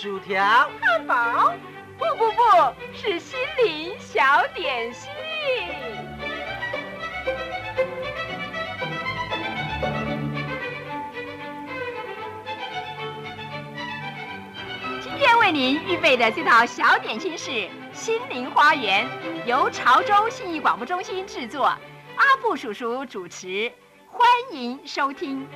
薯条、汉堡，不不不，是心灵小点心。今天为您预备的这套小点心是心灵花园，由潮州信义广播中心制作，阿布叔叔主持，欢迎收听。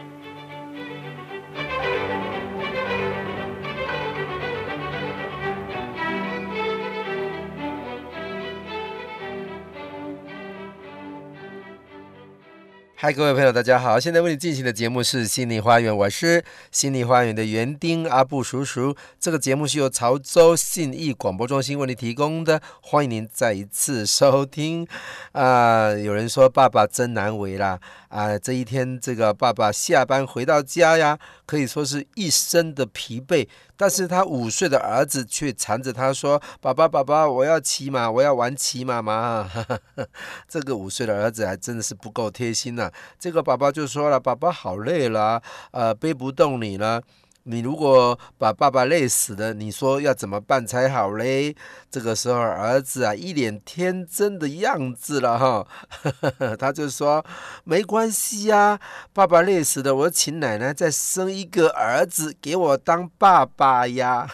嗨，各位朋友，大家好！现在为你进行的节目是《心灵花园》，我是心灵花园的园丁阿布叔叔。这个节目是由潮州信义广播中心为你提供的，欢迎您再一次收听。啊、有人说爸爸真难为啦。啊、这一天这个爸爸下班回到家呀，可以说是一身的疲惫，但是他五岁的儿子却缠着他说：“爸爸，爸爸，我要骑马，我要玩骑马嘛。”这个五岁的儿子还真的是不够贴心呐、啊。这个爸爸就说了：“爸爸好累了，呃，背不动你了。”你如果把爸爸累死了，你说要怎么办才好嘞？这个时候，儿子啊，一脸天真的样子了哈，他就说：“没关系呀，爸爸累死了，我请奶奶再生一个儿子给我当爸爸呀。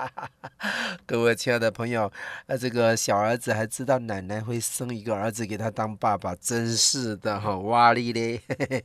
”各位亲爱的朋友，那这个小儿子还知道奶奶会生一个儿子给他当爸爸，真是的哈，哇哩嘞，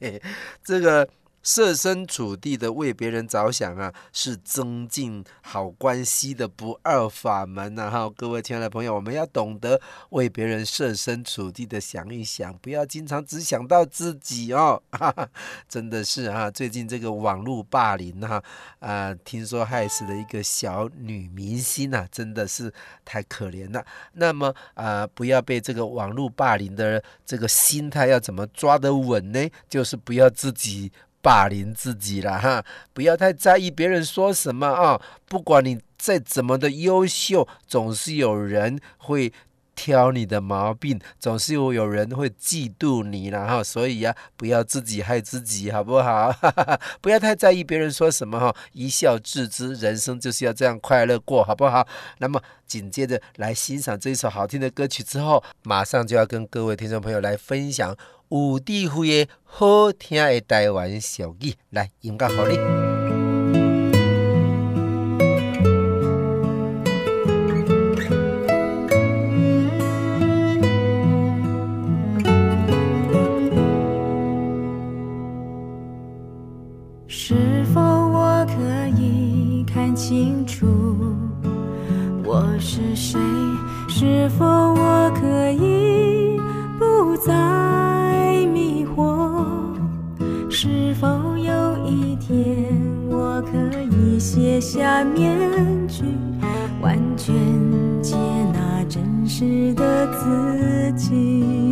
这个。设身处地的为别人着想啊，是增进好关系的不二法门呐！哈，各位亲爱的朋友，我们要懂得为别人设身处地的想一想，不要经常只想到自己哦。哈哈，真的是啊，最近这个网络霸凌哈，啊、听说害死了一个小女明星啊，真的是太可怜了。那么啊、不要被这个网络霸凌的这个心态要怎么抓得稳呢？就是不要自己。霸凌自己了哈，不要太在意别人说什么啊！不管你再怎么的优秀，总是有人会挑你的毛病，总是有有人会嫉妒你了哈。所以呀，不要自己害自己，好不好？不要太在意别人说什么哈，一笑置之，人生就是要这样快乐过，好不好？那么紧接着来欣赏这一首好听的歌曲之后，马上就要跟各位听众朋友来分享。有智慧的好听的台湾小语，来音乐好哩。是否我可以看清楚我是谁？是否我可以不再？是否有一天我可以卸下面具完全接纳真实的自己？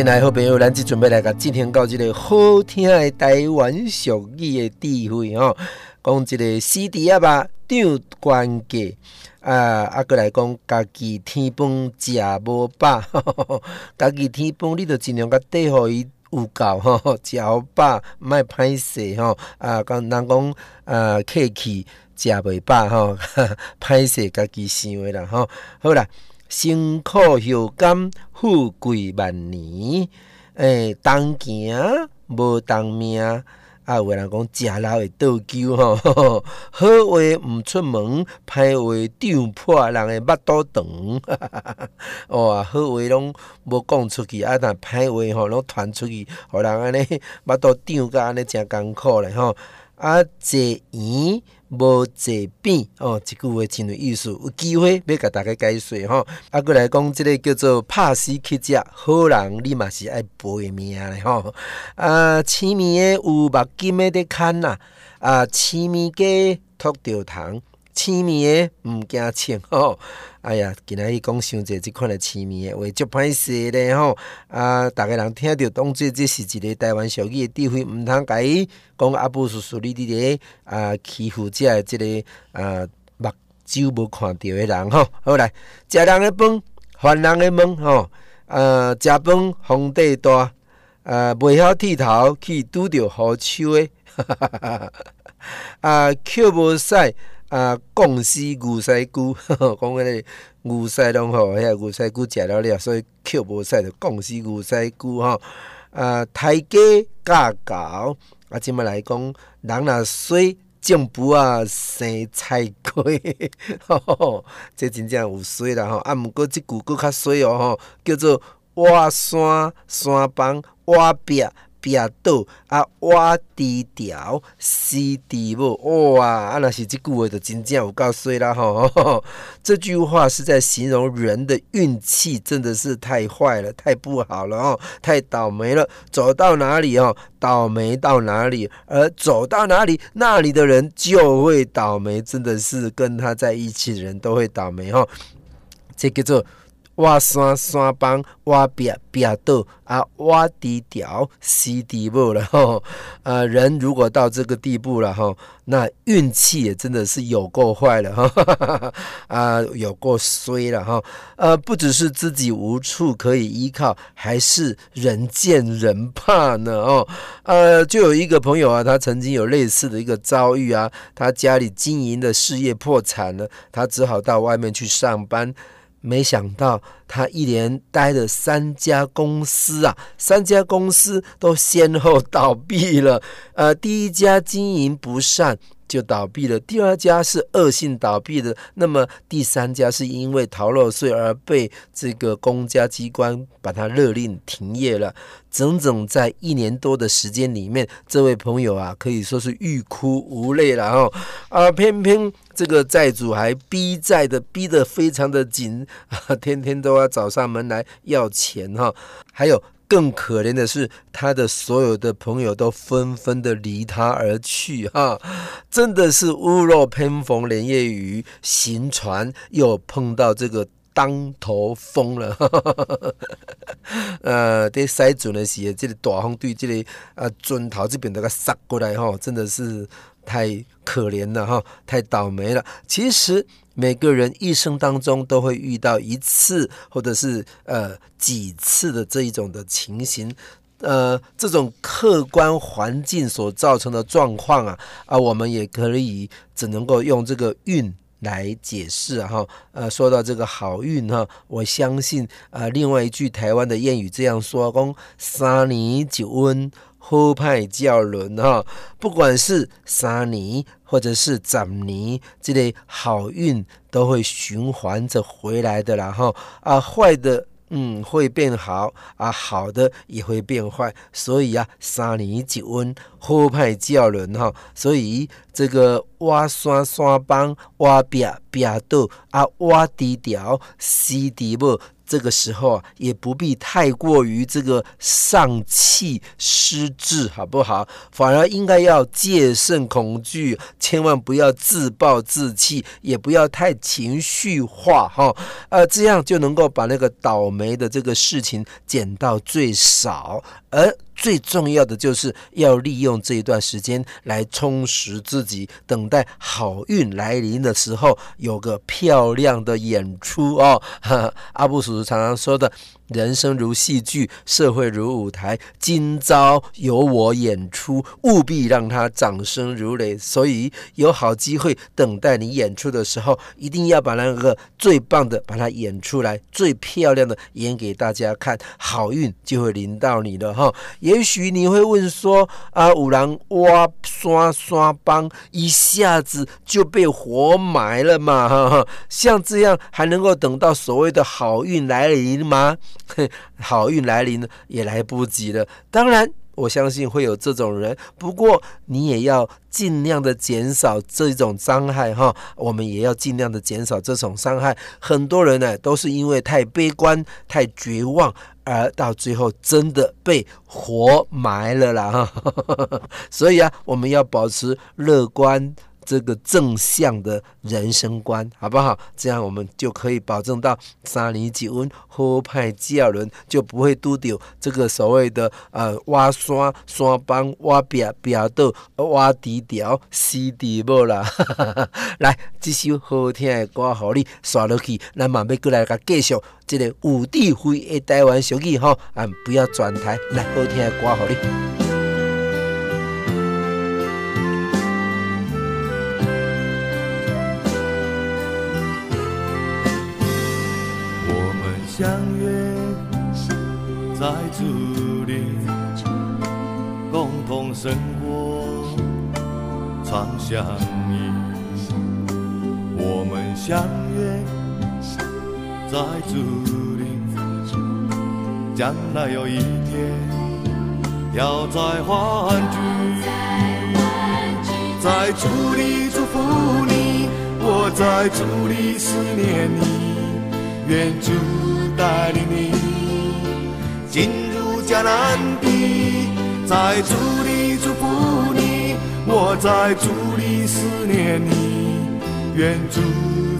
亲爱的好朋友，咱即准备来个进行到这个好听的台湾俗语的智慧吼，讲这个死猪仔肉长关价啊，啊，过来讲家己天崩食无饱，家己天崩你着尽量甲底互伊有够吼，食好饱，莫歹势吼啊，讲人讲啊客气食袂饱吼，歹势家己想的啦吼，好啦。辛苦孝感，富贵万年。诶、欸，当行无当命，啊，有个人讲食老会倒酒吼。好话毋出门，歹话长破人的腹肚肠。哦，好话拢无讲出去，啊，但歹话吼拢传出去，互人安尼腹肚胀甲安尼诚艰苦咧吼。啊，坐圆无坐变哦，即句话真有意思。有机会要甲大家解说吼。啊，过来讲，即个叫做拍死乞食，好人你嘛是爱赔命嘞吼。啊，青面诶有目金的在看呐，啊，青面鸡托着虫。青面诶，毋惊青 吼！哎呀，今仔日讲伤济即款诶青面诶话，足歹势咧吼！啊，逐个人听着当做这是一个台湾俗语诶智慧，毋通甲伊讲阿布叔叔你伫咧啊欺负遮诶即个啊目睭无看着诶人吼！好来，食人诶饭，还人诶梦吼！啊，食饭皇帝大，啊，袂晓剃头去拄着好手诶，啊，口无屎。啊，讲死牛屎龟，讲迄个牛屎拢吼，遐牛屎龟食了了，所以口无屎就讲死牛屎龟吼。啊，抬价价高，啊，即么来讲，人若衰，种卜啊生菜瓜，吼，这真正有水啦吼。啊，毋过即句阁较水哦吼，叫做挖山山崩挖壁。壁倒啊，挖低调，死猪某哇！啊，那是这句话就真正有够衰啦吼。这句话是在形容人的运气真的是太坏了，太不好了哦，太倒霉了。走到哪里哦，倒霉到哪里，而走到哪里，那里的人就会倒霉，真的是跟他在一起的人都会倒霉哈。这叫做。挖山山崩，挖壁壁倒，啊，挖低调，死猪某了 吼。呃，人如果到这个地步了吼，那运气也真的是有够坏了 哈，啊，有够衰了哈。呃，不只是自己无处可以依靠，还是人见人怕呢哦。呃，就有一个朋友啊，他曾经有类似的一个遭遇啊，他家里经营的事业破产了，他只好到外面去上班。没想到他一连待了三家公司啊，三家公司都先后倒闭了。呃，第一家经营不善。就倒闭了。第二家是恶性倒闭的，那么第三家是因为逃漏税而被这个公家机关把它勒令停业了。整整在一年多的时间里面，这位朋友啊可以说是欲哭无泪了哦。啊，偏偏这个债主还逼债的逼得非常的紧啊，天天都要找上门来要钱哈，还有。更可怜的是，他的所有的朋友都纷纷的离他而去，哈，真的是屋漏偏逢连夜雨，行船又碰到这个当头风了。呃，在塞船的时候，这个大风对这个呃船头这边都给杀过来哈，真的是太可怜了哈，太倒霉了。其实每个人一生当中都会遇到一次或者是呃几次的这一种的情形。呃，这种客观环境所造成的状况啊，啊，我们也可以只能够用这个运来解释哈、呃，说到这个好运哈、我相信啊，另外一句台湾的谚语这样说：讲三年九温，好歹叫轮哈。不管是三年或者是十年，这类好运都会循环着回来的啦哈。啊，坏的。嗯，会变好啊，好的也会变坏，所以啊，三年一温，好歹叫人哈，所以这个挖山山崩，挖壁壁倒啊，挖低调，西低不。这个时候啊，也不必太过于这个丧气失志，好不好？反而应该要戒慎恐惧，千万不要自暴自弃，也不要太情绪化，哈，呃，这样就能够把那个倒霉的这个事情减到最少，而。最重要的就是要利用这一段时间来充实自己，等待好运来临的时候，有个漂亮的演出哦。阿布叔叔常常说的。人生如戏剧，社会如舞台。今朝由我演出，务必让他掌声如雷。所以有好机会等待你演出的时候，一定要把那个最棒的把它演出来，最漂亮的演给大家看，好运就会临到你了哈。也许你会问说啊，五郎挖刷刷帮，一下子就被活埋了嘛？哈哈，像这样还能够等到所谓的好运来临吗？好运来临也来不及了。当然，我相信会有这种人，不过你也要尽量的减少这种伤害哈。我们也要尽量的减少这种伤害。很多人呢，都是因为太悲观、太绝望，而到最后真的被活埋了啦。所以啊，我们要保持乐观。这个正向的人生观，好不好？这样我们就可以保证到三年一运，好歹叫人，就不会拄到这个所谓的呃挖山山崩、挖壁壁倒、挖低调、死地无啦。来，这首好听的歌，好你刷落去，咱慢慢过来，继续这个有智慧的台湾小语哈，啊，不要转台，来，好听的歌，好你。相约在竹林，共同生活，常相依。我们相约在竹林，将来有一天要再欢聚。在竹里祝福你，我在竹里思念你，愿主。带领你。进入迦南地，在主里祝福你，我在主里思念你，愿主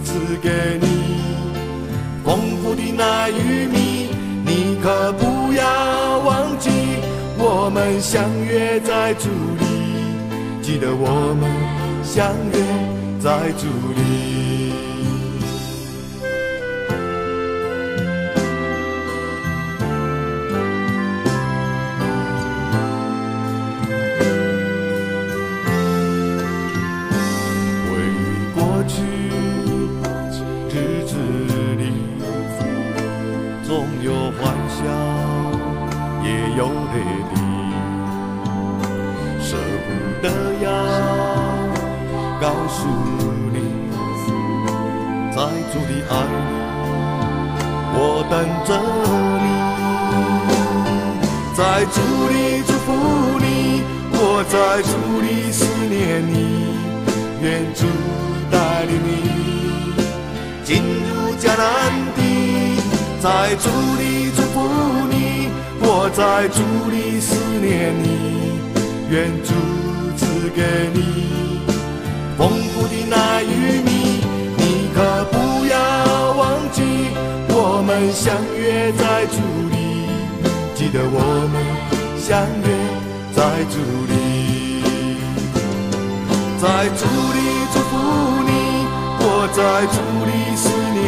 赐给你丰富的奶与蜜，你可不要忘记，我们相约在主里，记得我们相约在主里。有泪滴，舍不得呀，告诉你，在主的爱，我等着你，在主的祝福你，我在主的思念你，愿主带领你进入迦南地，在主的祝。赐给你丰富的奶与蜜，你可不要忘记。我们相约在主里，记得我们相约在主里，在主里祝福你，我在主里思念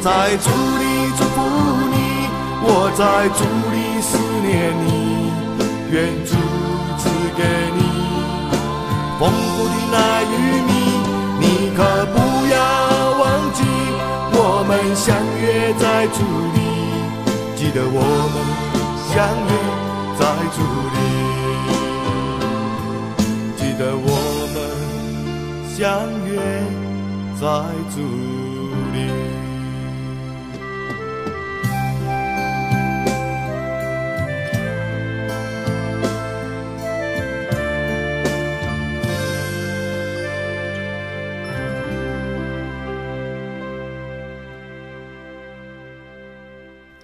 在主里祝福你，我在主里思念你，愿主赐给你。丰富的那玉米，你可不要忘记，我们相约在主里，记得我们相约在主里，记得我们相约在主里。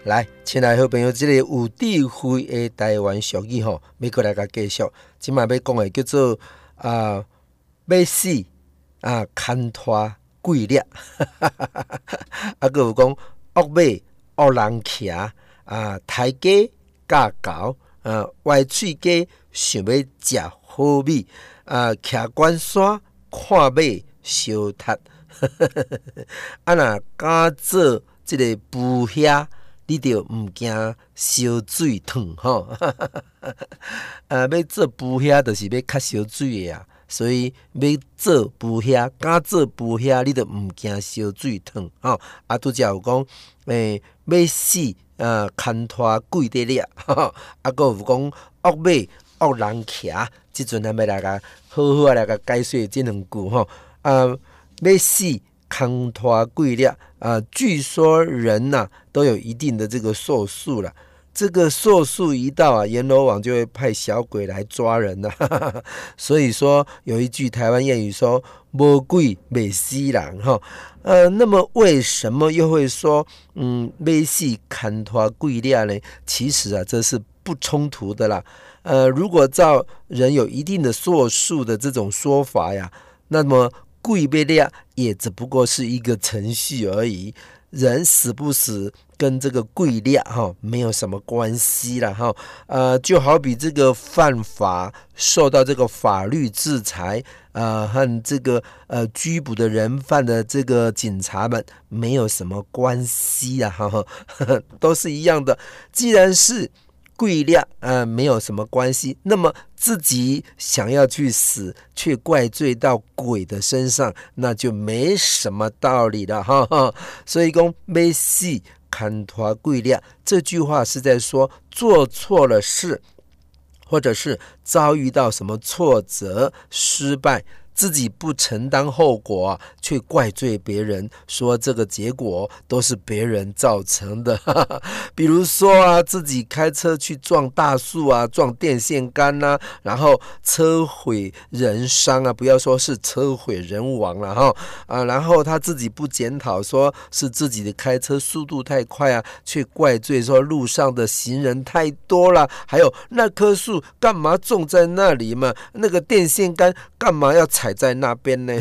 来，亲爱好朋友，这个有智慧的台湾俗语吼，美国来个继续，今麦要讲的叫做啊，要死啊，牵拖鬼掠，啊，搁有讲恶马恶人骑啊，抬鸡架狗啊，歪喙鸡想要食好米啊，骑关山看马烧塔，啊，若敢做这个捕虾。你着毋惊烧水烫 吼，啊，要做捕虾，就是要较烧水诶啊，所以要做捕虾，敢做捕虾，你着毋惊烧水烫吼。啊，拄则有讲，诶、欸，要死啊，牵拖鬼在掠，啊，阁有讲恶马恶人骑，即阵咱要来甲好好啊来甲解说即两句吼，啊，要死。牵拖鬼掠啊！据说人呐、都有一定的这个寿数了，这个寿数一到啊，阎罗王就会派小鬼来抓人了。所以说有一句台湾谚语说“魔鬼未死人”哈。呃，那么为什么又会说嗯“要死牵拖鬼掠”呢？其实啊，这是不冲突的啦。呃，如果照人有一定的寿数的这种说法呀，那么。鬼被掠也只不过是一个程序而已，人死不死跟这个跪掠哈没有什么关系了哈。呃，就好比这个犯法受到这个法律制裁，呃，和这个呃拘捕的人犯的这个警察们没有什么关系啊，哈哈，都是一样的。既然是。鬼掠呃，没有什么关系。那么自己想要去死，却怪罪到鬼的身上，那就没什么道理了哈哈。所以讲要死牵拖鬼掠这句话是在说做错了事，或者是遭遇到什么挫折、失败。自己不承担后果，却怪罪别人，说这个结果都是别人造成的。比如说啊，自己开车去撞大树啊，撞电线杆呐，然后车毁人伤啊，不要说是车毁人亡了哈啊，然后他自己不检讨，说是自己的开车速度太快啊，却怪罪说路上的行人太多了，还有那棵树干嘛种在那里嘛？那个电线杆干嘛要踩？踩在那边呢，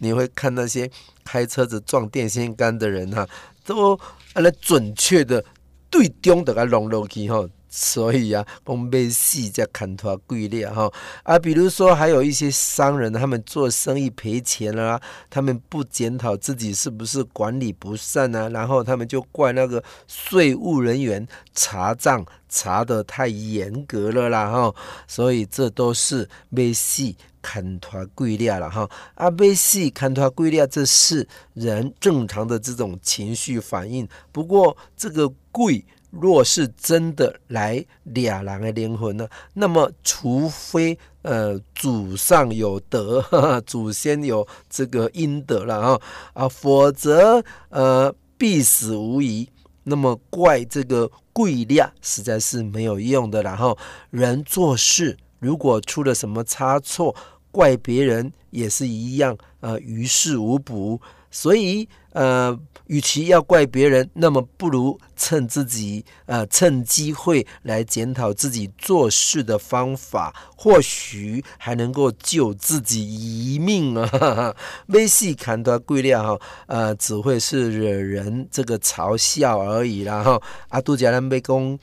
你会看那些开车子撞电线杆的人哈、啊，都来准确的对中的个弄落去哈。所以啊，讲要死才牵拖鬼掠哈啊，比如说还有一些商人，他们做生意赔钱了，他们不检讨自己是不是管理不善啊，然后他们就怪那个税务人员查账查得太严格了啦哈，所以这都是要死牵拖鬼掠了哈啊，要死牵拖鬼掠，这是人正常的这种情绪反应。不过这个跪。若是真的来俩人的灵魂呢？那么除非呃祖上有德，呵 呵祖先有这个阴德了啊啊，否则呃必死无疑。那么怪这个鬼掠实在是没有用的。然后人做事如果出了什么差错，怪别人也是一样，呃于事无补。所以。呃，与其要怪别人，那么不如趁自己呃趁机会来检讨自己做事的方法，或许还能够救自己一命啊！没戏看到贵料哈，呃，只会是惹人这个嘲笑而已啦哈。阿杜家人被公。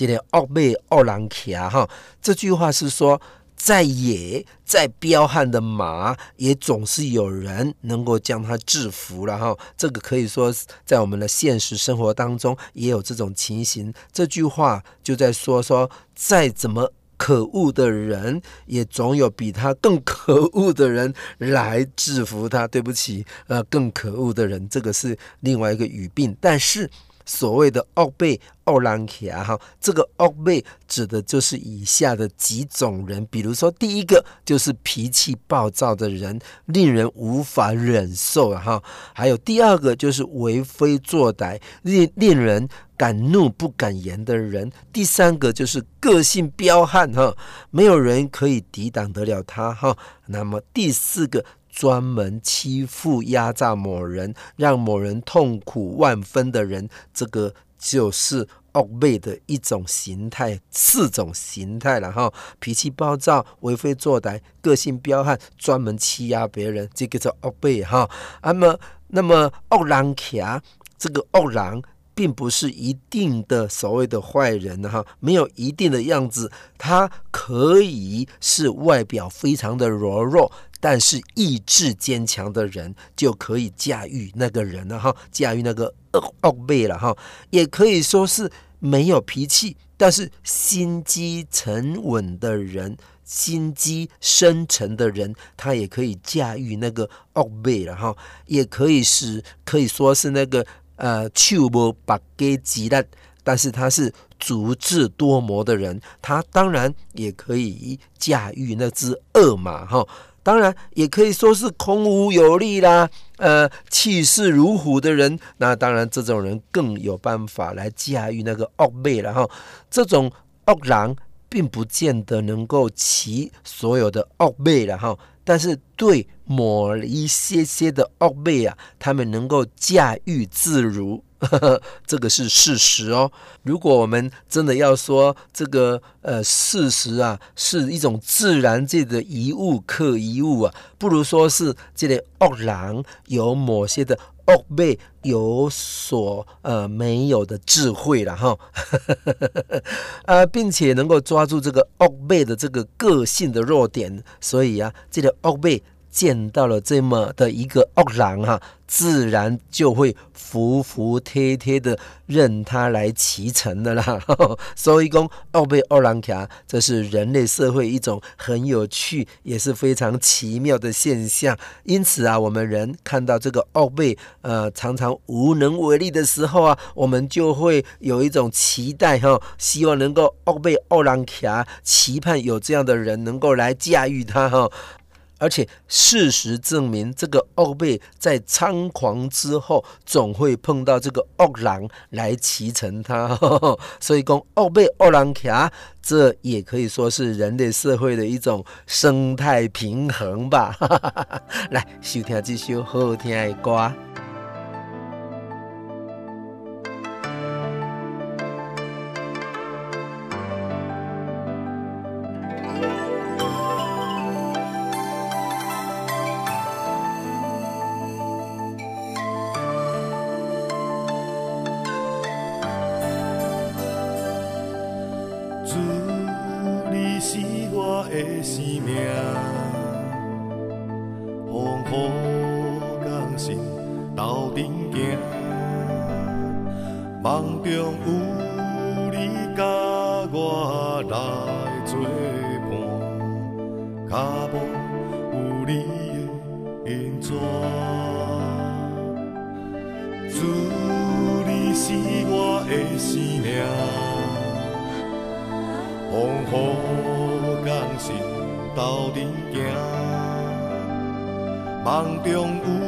今天奥贝奥朗骑哈，这句话是说，再野再彪悍的马，也总是有人能够将它制服了哈。这个可以说在我们的现实生活当中也有这种情形。这句话就在说说，再怎么可恶的人，也总有比他更可恶的人来制服他。对不起，呃，更可恶的人，这个是另外一个语病，但是。所谓的奥贝奥兰奇啊，哈，这个奥贝指的就是以下的几种人，比如说第一个就是脾气暴躁的人，令人无法忍受啊，哈，还有第二个就是为非作歹，令令人敢怒不敢言的人，第三个就是个性彪悍，哈，没有人可以抵挡得了他，哈，那么第四个。专门欺负、压榨某人，让某人痛苦万分的人，这个就是恶辈的一种形态，四种形态了哈。脾气暴躁、为非作歹、个性彪悍、专门欺压别人，这个叫恶辈哈。那么，那么恶狼卡，这个恶狼并不是一定的所谓的坏人哈，没有一定的样子，他可以是外表非常的柔弱。但是意志坚强的人就可以驾驭那个人了哈，驾驭那个恶恶辈了哈，也可以说是没有脾气，但是心机沉稳的人，心机深沉的人，他也可以驾驭那个恶辈了哈，也可以是可以说是那个呃手无缚鸡之力，但是他是足智多谋的人，他当然也可以驾驭那只恶马哈。当然也可以说是空无有力啦，呃，气势如虎的人，那当然这种人更有办法来驾驭那个恶辈了哈。这种恶狼并不见得能够骑所有的恶辈了哈，但是对某一些些的恶辈啊，他们能够驾驭自如。呵呵，这个是事实哦。如果我们真的要说这个呃事实啊，是一种自然界的一物克一物啊，不如说是这类恶狼有某些的恶辈有所呃没有的智慧了哈，呃，并且能够抓住这个恶辈的这个个性的弱点，所以啊，这个恶辈。见到了这么的一个恶狼哈，自然就会服服帖帖的任他来骑乘的啦。所以讲奥贝奥狼卡，这是人类社会一种很有趣也是非常奇妙的现象。因此啊，我们人看到这个奥贝呃常常无能为力的时候啊，我们就会有一种期待哈，希望能够奥贝奥狼卡，期盼有这样的人能够来驾驭他哈。而且事实证明，这个恶贝在猖狂之后，总会碰到这个恶狼来骑乘他。所以讲恶贝恶狼卡，这也可以说是人类社会的一种生态平衡吧。来，收听这首好好听的歌。主，你是我的生命，风雨同行，斗阵行，梦中有。梦中有，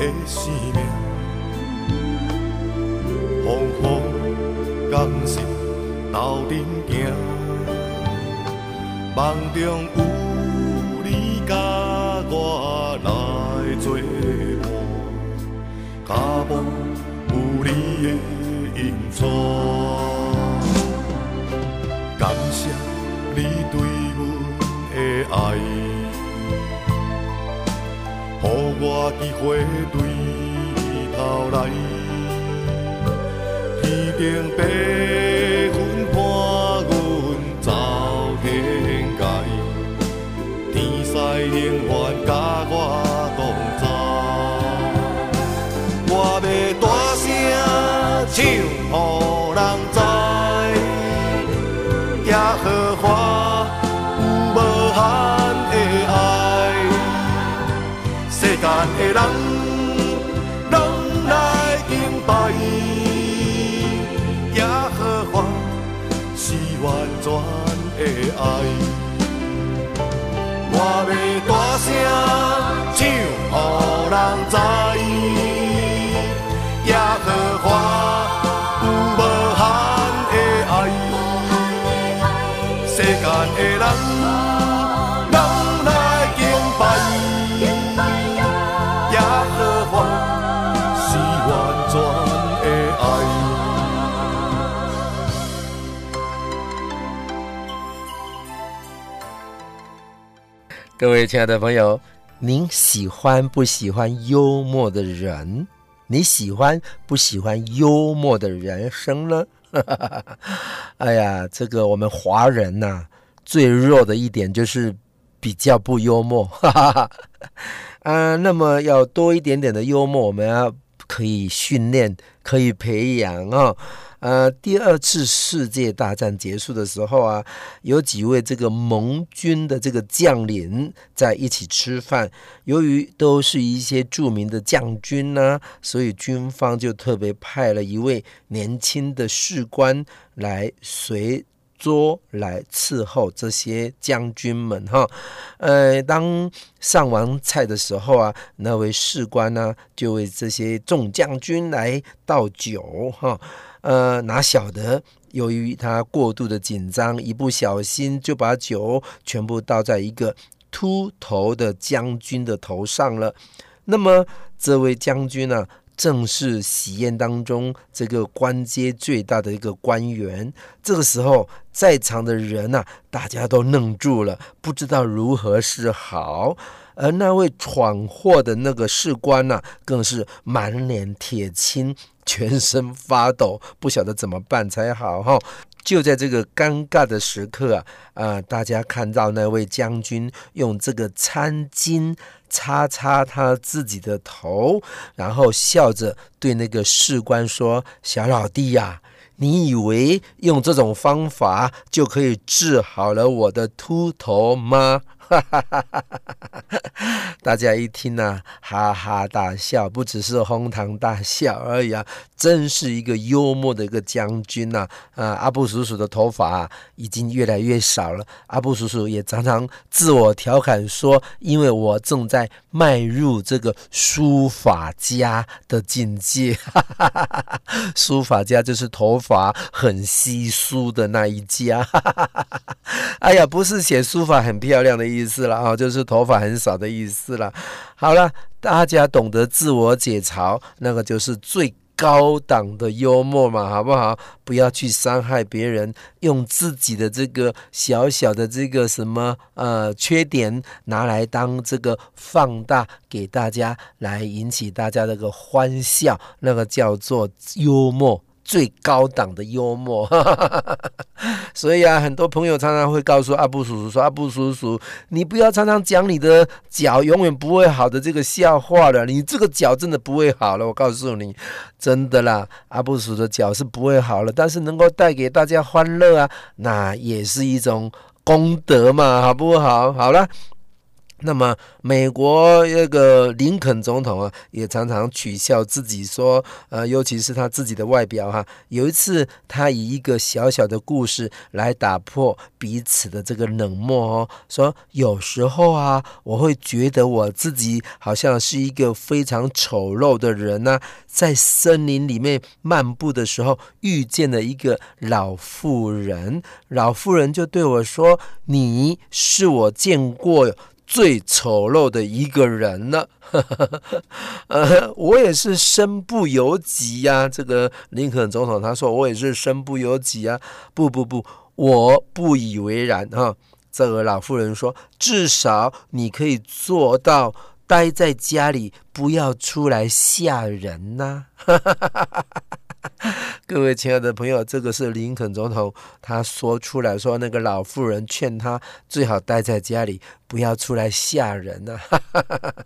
的生命。风风降雪，斗阵行，梦中有予我机会对头来。天顶白的爱，我要大声唱，予人知，耶和华有无限的爱，世间的人。各位亲爱的朋友，您喜欢不喜欢幽默的人？你喜欢不喜欢幽默的人生呢？哎呀，这个我们华人呐、最弱的一点就是比较不幽默。嗯，那么要多一点点的幽默，我们要可以训练，可以培养啊。哦呃，第二次世界大战结束的时候啊，有几位这个盟军的这个将领在一起吃饭。由于都是一些著名的将军呢，所以军方就特别派了一位年轻的士官来随桌来伺候这些将军们哈。呃，当上完菜的时候啊，那位士官呢就为这些众将军来倒酒哈。呃，哪晓得，由于他过度的紧张，一不小心就把酒全部倒在一个秃头的将军的头上了。那么，这位将军呢，正是喜宴当中这个官阶最大的一个官员。这个时候，在场的人呐，大家都愣住了，不知道如何是好。而那位闯祸的那个士官呐，更是满脸铁青。全身发抖，不晓得怎么办才好哈！就在这个尴尬的时刻啊，啊、大家看到那位将军用这个餐巾擦擦他自己的头，然后笑着对那个士官说：“小老弟呀、你以为用这种方法就可以治好了我的秃头吗？”哈哈哈哈哈！大家一听呢、啊，哈哈大笑，不只是哄堂大笑而已啊！真是一个幽默的一个将军呐、啊！啊，阿布叔叔的头发、已经越来越少了。阿布叔叔也常常自我调侃说：“因为我正在迈入这个书法家的境界。”哈哈哈哈！书法家就是头发很稀疏的那一家。哈哈哈哈！哎呀，不是写书法很漂亮的意。意思了啊，就是头发很少的意思了。好了，大家懂得自我解嘲，那个就是最高档的幽默嘛，好不好？不要去伤害别人，用自己的这个小小的这个什么呃缺点拿来当这个放大给大家，来引起大家这个欢笑，那个叫做幽默。最高档的幽默，所以啊，很多朋友常常会告诉阿布叔叔说：“阿布叔叔，你不要常常讲你的脚永远不会好的这个笑话了，你这个脚真的不会好了。”我告诉你，真的啦，阿布叔的脚是不会好了，但是能够带给大家欢乐啊，那也是一种功德嘛，好不好？好了。那么，美国那个林肯总统啊，也常常取笑自己说，呃，尤其是他自己的外表哈。有一次，他以一个小小的故事来打破彼此的这个冷漠哦，说有时候啊，我会觉得我自己好像是一个非常丑陋的人呢，在森林里面漫步的时候，遇见了一个老妇人，老妇人就对我说：“你是我见过。”最丑陋的一个人了，呃，我也是身不由己呀。这个林肯总统他说我也是身不由己啊。不不不，我不以为然哈。这个老妇人说，至少你可以做到待在家里，不要出来吓人呐。各位亲爱的朋友，这个是林肯总统他说出来说，那个老妇人劝他最好待在家里，不要出来吓人呢、啊。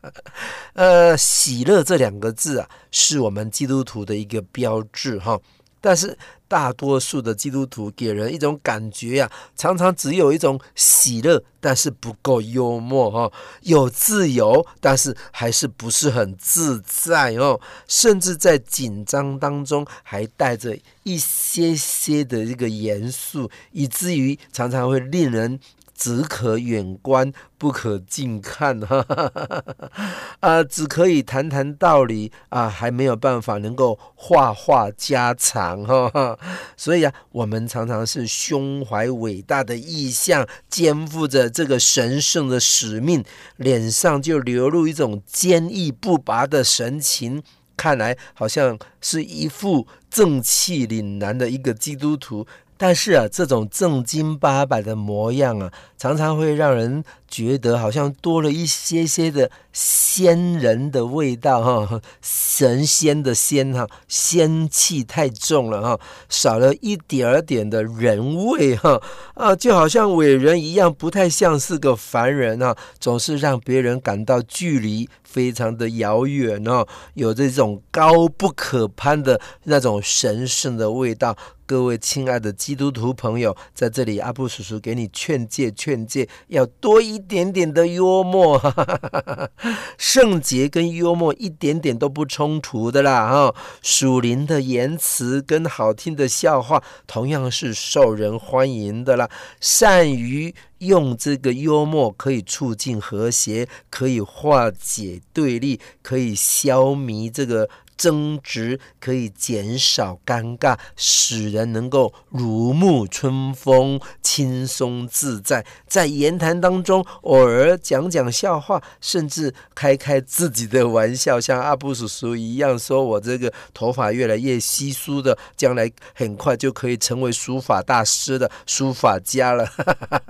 呃，喜乐这两个字啊，是我们基督徒的一个标志哈。但是大多数的基督徒给人一种感觉呀、常常只有一种喜乐，但是不够幽默哈，有自由，但是还是不是很自在哦，甚至在紧张当中还带着一些些的这个严肃，以至于常常会令人。只可远观，不可近看，哈哈哈哈啊，只可以谈谈道理啊，还没有办法能够话话家常，哈。所以啊，我们常常是胸怀伟大的意向，肩负着这个神圣的使命，脸上就流露一种坚毅不拔的神情，看来好像是一副正气凛然的一个基督徒。但是啊，这种正经八百的模样啊，常常会让人觉得好像多了一些些的仙人的味道哈，神仙的仙哈，仙气太重了哈，少了一点点的人味哈啊，就好像伟人一样，不太像是个凡人啊，总是让别人感到距离非常的遥远哦，有这种高不可攀的那种神圣的味道。各位亲爱的基督徒朋友，在这里，阿布叔叔给你劝诫劝诫，要多一点点的幽默。圣洁跟幽默一点点都不冲突的啦，哈！属灵的言辞跟好听的笑话，同样是受人欢迎的啦。善于用这个幽默，可以促进和谐，可以化解对立，可以消弭这个。争执可以减少尴尬，使人能够如沐春风，轻松自在。在言谈当中，偶尔讲讲笑话，甚至开开自己的玩笑，像阿布叔叔一样，说我这个头发越来越稀疏的，将来很快就可以成为书法大师的书法家了。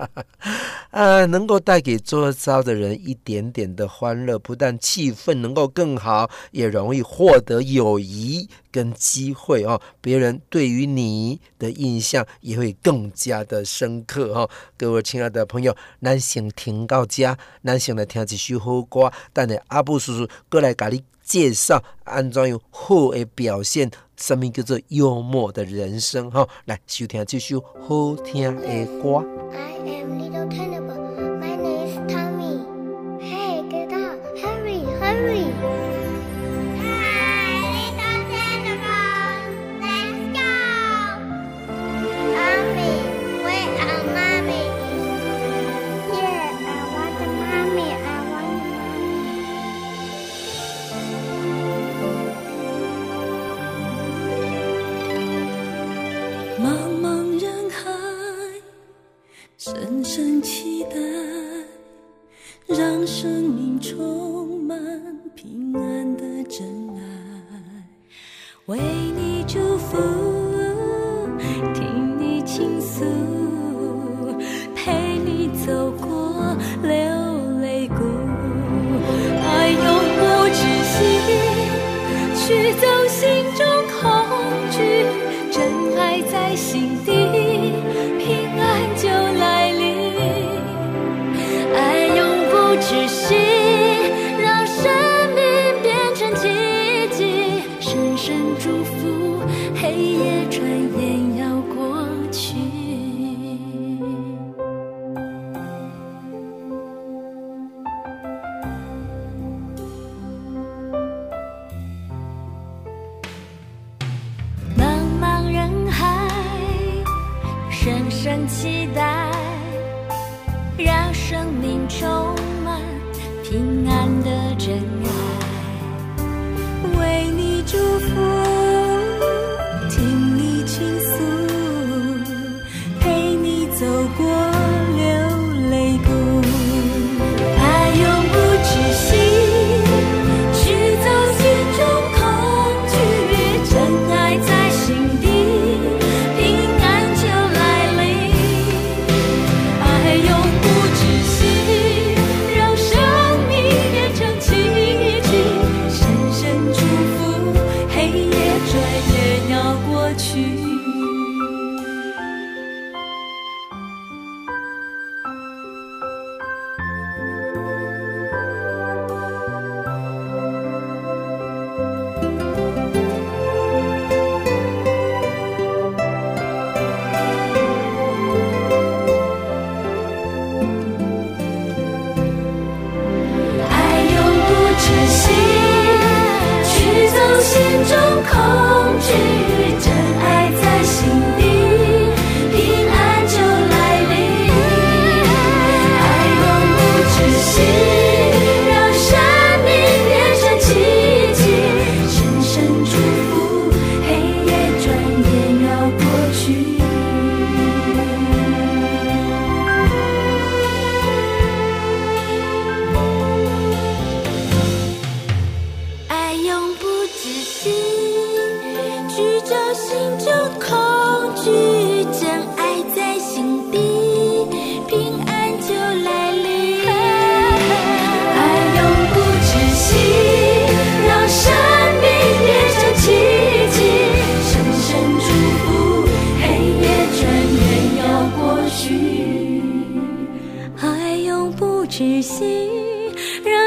啊，能够带给周遭的人一点点的欢乐，不但气氛能够更好，也容易获得。和友谊跟机会哦，别人对于你的印象也会更加的深刻哈。各位亲爱的朋友，能先停到家，能先来听几首好歌。但系阿布叔叔过来给你介绍，安怎样好诶表现，什么叫做幽默的人生哈？来，收听这首好听诶歌。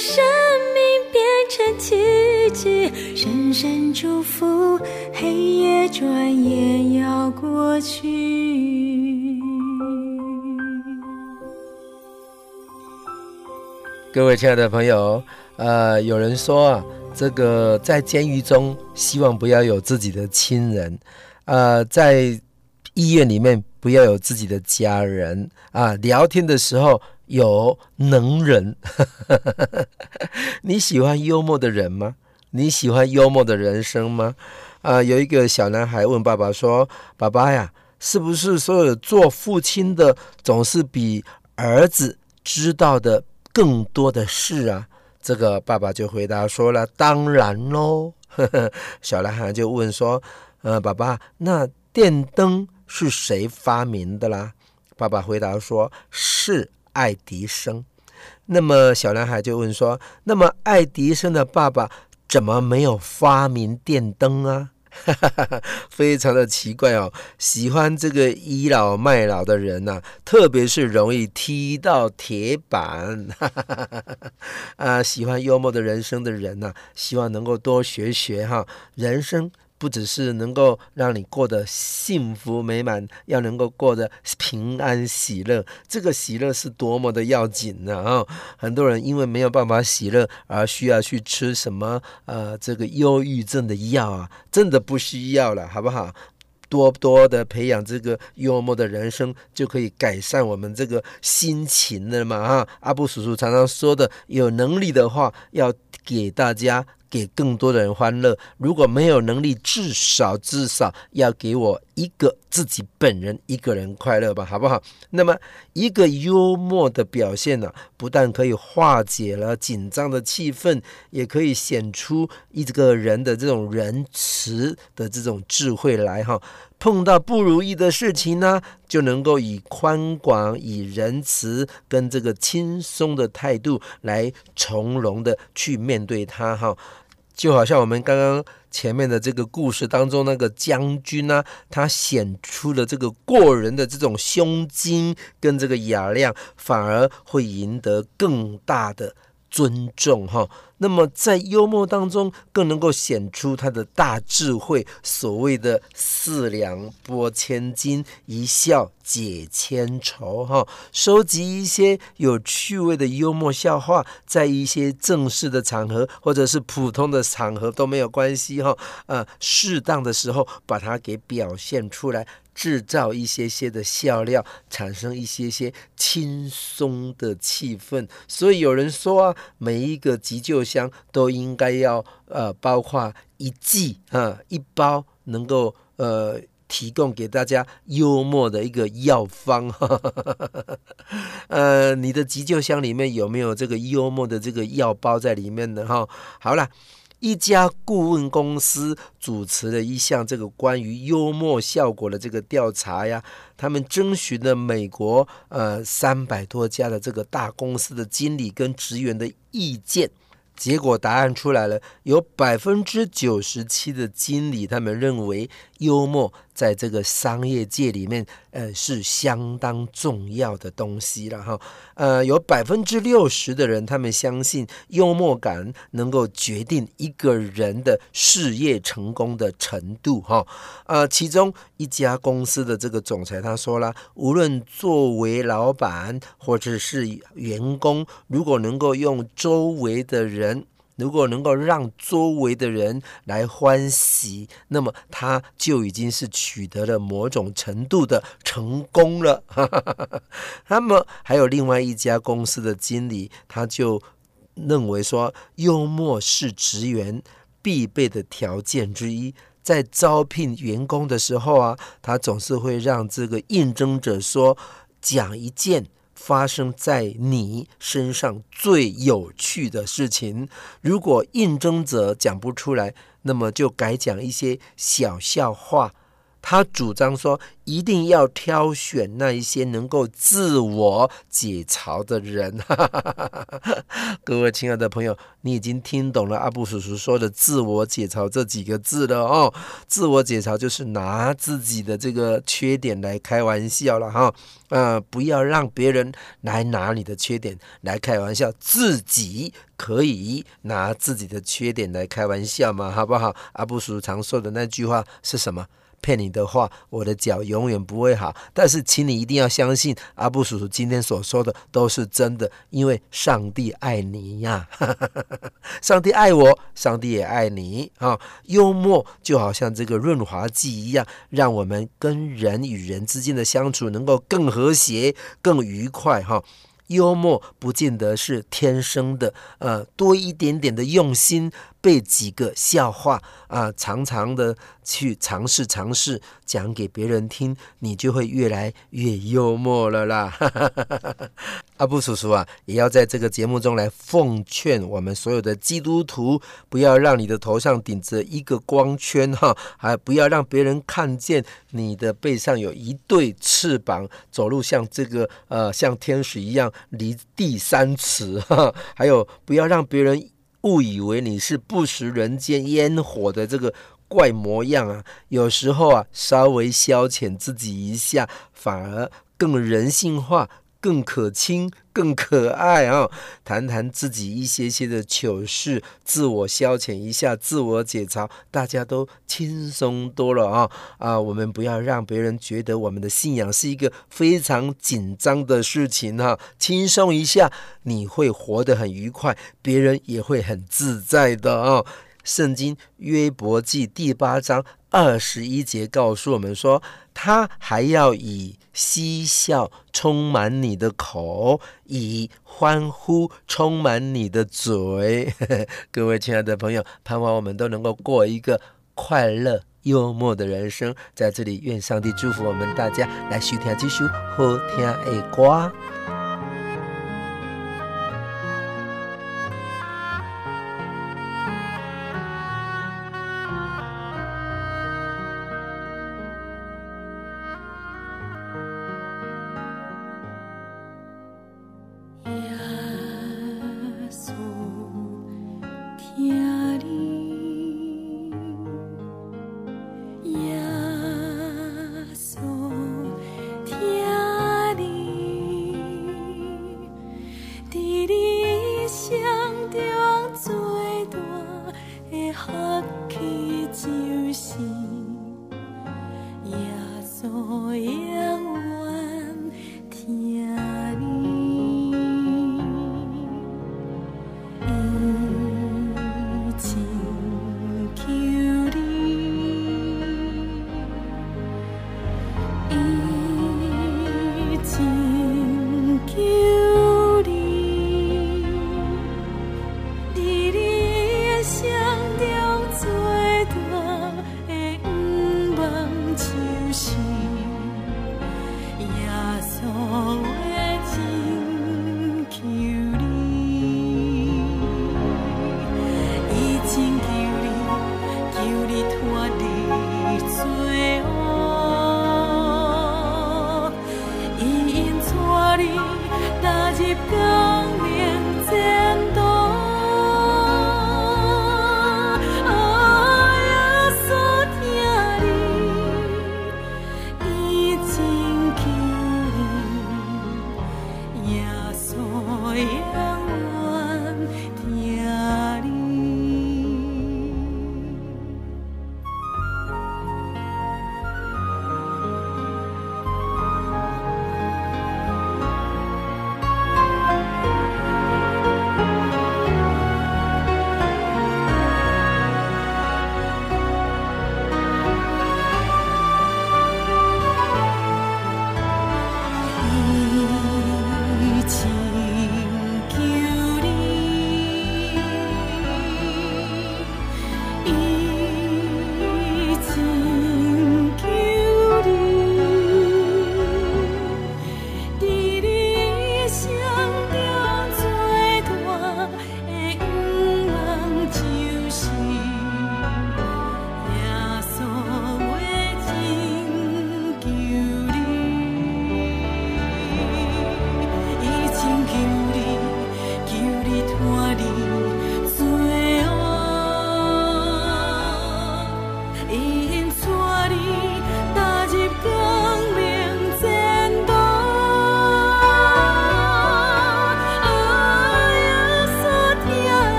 生命变成奇迹，深深祝福，黑夜转眼要过去。各位亲爱的朋友，呃，有人说啊，这个在监狱中希望不要有自己的亲人，呃，在医院里面不要有自己的家人啊，聊天的时候有能人。你喜欢幽默的人吗？你喜欢幽默的人生吗？啊，有一个小男孩问爸爸说：“爸爸呀，是不是所有做父亲的总是比儿子知道的？”更多的事啊，这个爸爸就回答说了：“当然喽。”小男孩就问说：“呃，爸爸，那电灯是谁发明的啦？”爸爸回答说：“是爱迪生。”那么小男孩就问说：“那么爱迪生的爸爸怎么没有发明电灯啊？”，非常的奇怪哦。喜欢这个倚老卖老的人呐、特别是容易踢到铁板。啊，喜欢幽默的人生的人呐、希望能够多学学哈。人生不只是能够让你过得幸福美满，要能够过得平安喜乐。这个喜乐是多么的要紧呢？啊，很多人因为没有办法喜乐，而需要去吃什么呃这个忧郁症的药啊，真的不需要了，好不好？多多的培养这个幽默的人生，就可以改善我们这个心情了嘛！啊，阿布叔叔常常说的，有能力的话，要给大家。给更多的人欢乐。如果没有能力，至少至少要给我一个自己本人一个人快乐吧，好不好？那么一个幽默的表现呢、不但可以化解了紧张的气氛，也可以显出一个人的这种仁慈的这种智慧来哈。碰到不如意的事情呢，就能够以宽广、以仁慈跟这个轻松的态度来从容的去面对它哈。就好像我们刚刚前面的这个故事当中那个将军呢、他显出了这个过人的这种胸襟跟这个雅量，反而会赢得更大的尊重哈。那么在幽默当中，更能够显出他的大智慧。所谓的四两拨千斤，一笑解千愁哈。收集一些有趣味的幽默笑话，在一些正式的场合或者是普通的场合都没有关系哈。呃，适当的时候把它给表现出来。制造一些些的笑料，产生一些些轻松的气氛。所以有人说啊，每一个急救箱都应该要呃，包括一剂啊，一包能够呃提供给大家幽默的一个药方。呃，你的急救箱里面有没有这个幽默的这个药包在里面呢？哈，好了。一家顾问公司主持的一项这个关于幽默效果的这个调查呀，他们征询了美国呃三百多家的这个大公司的经理跟职员的意见。结果答案出来了，有百分之九十七的经理他们认为幽默在这个商业界里面，呃，是相当重要的东西了哈。呃，有百分之六十的人他们相信幽默感能够决定一个人的事业成功的程度哈。呃，其中一家公司的这个总裁他说了，无论作为老板或者是员工，如果能够用周围的人。如果能够让周围的人来欢喜，那么他就已经是取得了某种程度的成功了。那么还有另外一家公司的经理，他就认为说，幽默是职员必备的条件之一。在招聘员工的时候啊，他总是会让这个应征者说，讲一件。发生在你身上最有趣的事情，如果应征者讲不出来，那么就改讲一些小笑话。他主张说，一定要挑选那一些能够自我解嘲的人。各位亲爱的朋友，你已经听懂了阿布叔叔说的“自我解嘲”这几个字了哦。自我解嘲就是拿自己的这个缺点来开玩笑了哈。呃，不要让别人来拿你的缺点来开玩笑，自己可以拿自己的缺点来开玩笑嘛，好不好？阿布叔叔常说的那句话是什么？骗你的话，我的脚永远不会好。但是，请你一定要相信阿布叔叔今天所说的都是真的，因为上帝爱你呀！上帝爱我，上帝也爱你啊！幽默就好像这个润滑剂一样，让我们跟人与人之间的相处能够更和谐、更愉快哈。幽默不见得是天生的，呃，多一点点的用心，背几个笑话啊、常常的去尝试尝试讲给别人听，你就会越来越幽默了啦。阿布叔叔啊，也要在这个节目中来奉劝我们所有的基督徒，不要让你的头上顶着一个光圈哈，还不要让别人看见你的背上有一对翅膀，走路像这个呃像天使一样。离地三尺哈，还有不要让别人误以为你是不食人间烟火的这个怪模样啊！有时候啊，稍微消遣自己一下，反而更人性化。更可亲、更可爱啊、谈谈自己一些些的糗事，自我消遣一下，自我解嘲，大家都轻松多了啊、啊，我们不要让别人觉得我们的信仰是一个非常紧张的事情哈、轻松一下，你会活得很愉快，别人也会很自在的啊、哦！圣经约伯记第八章二十一节告诉我们说，他还要以嬉笑充满你的口，以欢呼充满你的嘴。各位亲爱的朋友，盼望我们都能够过一个快乐幽默的人生。在这里，愿上帝祝福我们大家来收听这首好听的歌。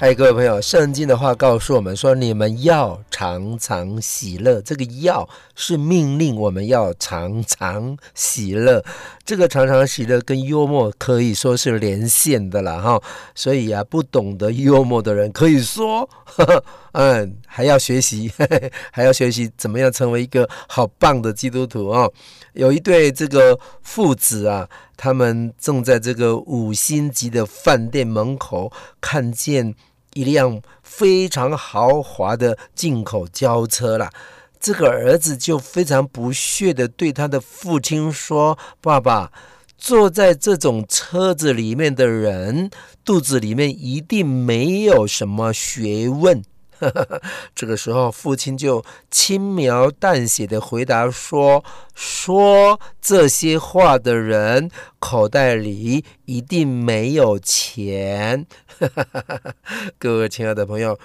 嗨，各位朋友，圣经的话告诉我们说，你们要常常喜乐。这个“要”是命令我们要常常喜乐。这个常常喜乐跟幽默可以说是连线的了哈。所以啊，不懂得幽默的人可以说，呵 呵嗯，还要学习呵呵，还要学习怎么样成为一个好棒的基督徒啊。有一对这个父子啊，他们正在这个五星级的饭店门口看见。一辆非常豪华的进口轿车了，这个儿子就非常不屑的对他的父亲说：“爸爸，坐在这种车子里面的人，肚子里面一定没有什么学问。” 这个时候，父亲就轻描淡写的回答说：“说这些话的人口袋里一定没有钱。”各位亲爱的朋友。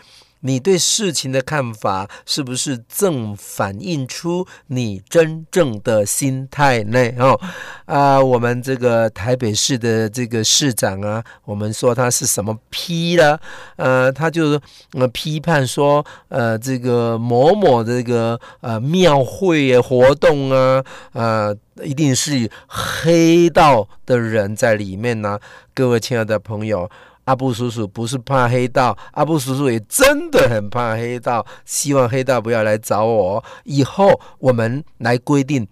你对事情的看法是不是正反映出你真正的心态呢？哦，啊，我们这个台北市的这个市长啊，我们说他是什么批了？呃，他就呃批判说，呃，这个某某这个呃庙会活动啊，呃，一定是黑道的人在里面呢，各位亲爱的朋友。阿布叔叔不是怕黑道，阿布叔叔也真的很怕黑道，希望黑道不要来找我。以后我们来规定，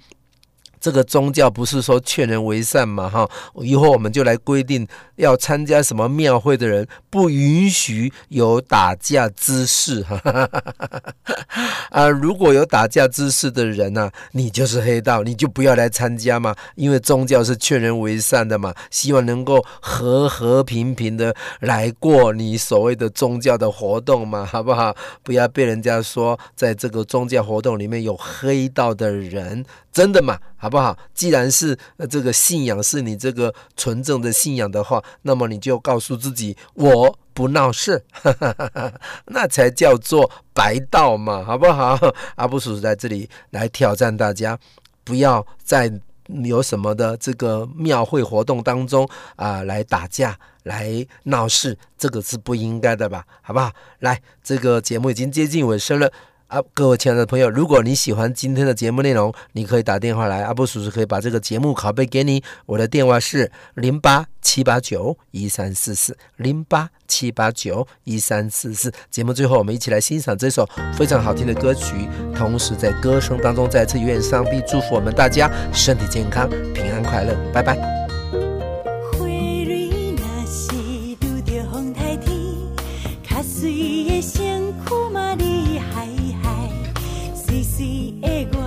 这个宗教不是说劝人为善嘛？哈，以后我们就来规定，要参加什么庙会的人不允许有打架之事。哈哈哈哈啊，如果有打架之事的人呢、啊，你就是黑道，你就不要来参加嘛。因为宗教是劝人为善的嘛，希望能够和和平平的来过你所谓的宗教的活动嘛，好不好？不要被人家说在这个宗教活动里面有黑道的人。真的嘛，好不好？既然是这个信仰是你这个纯正的信仰的话，那么你就告诉自己，我不闹事，那才叫做白道嘛，好不好？阿布叔叔在这里来挑战大家，不要在有什么的这个庙会活动当中啊、来打架、来闹事，这个是不应该的吧？好不好？来，这个节目已经接近尾声了。啊，各位亲爱的朋友，如果你喜欢今天的节目内容，你可以打电话来，阿布叔叔可以把这个节目拷贝给你。我的电话是零八七八九一三四四零八七八九一三四四。节目最后，我们一起来欣赏这首非常好听的歌曲，同时在歌声当中再次愿上帝祝福我们大家身体健康、平安快乐。拜拜。是缘，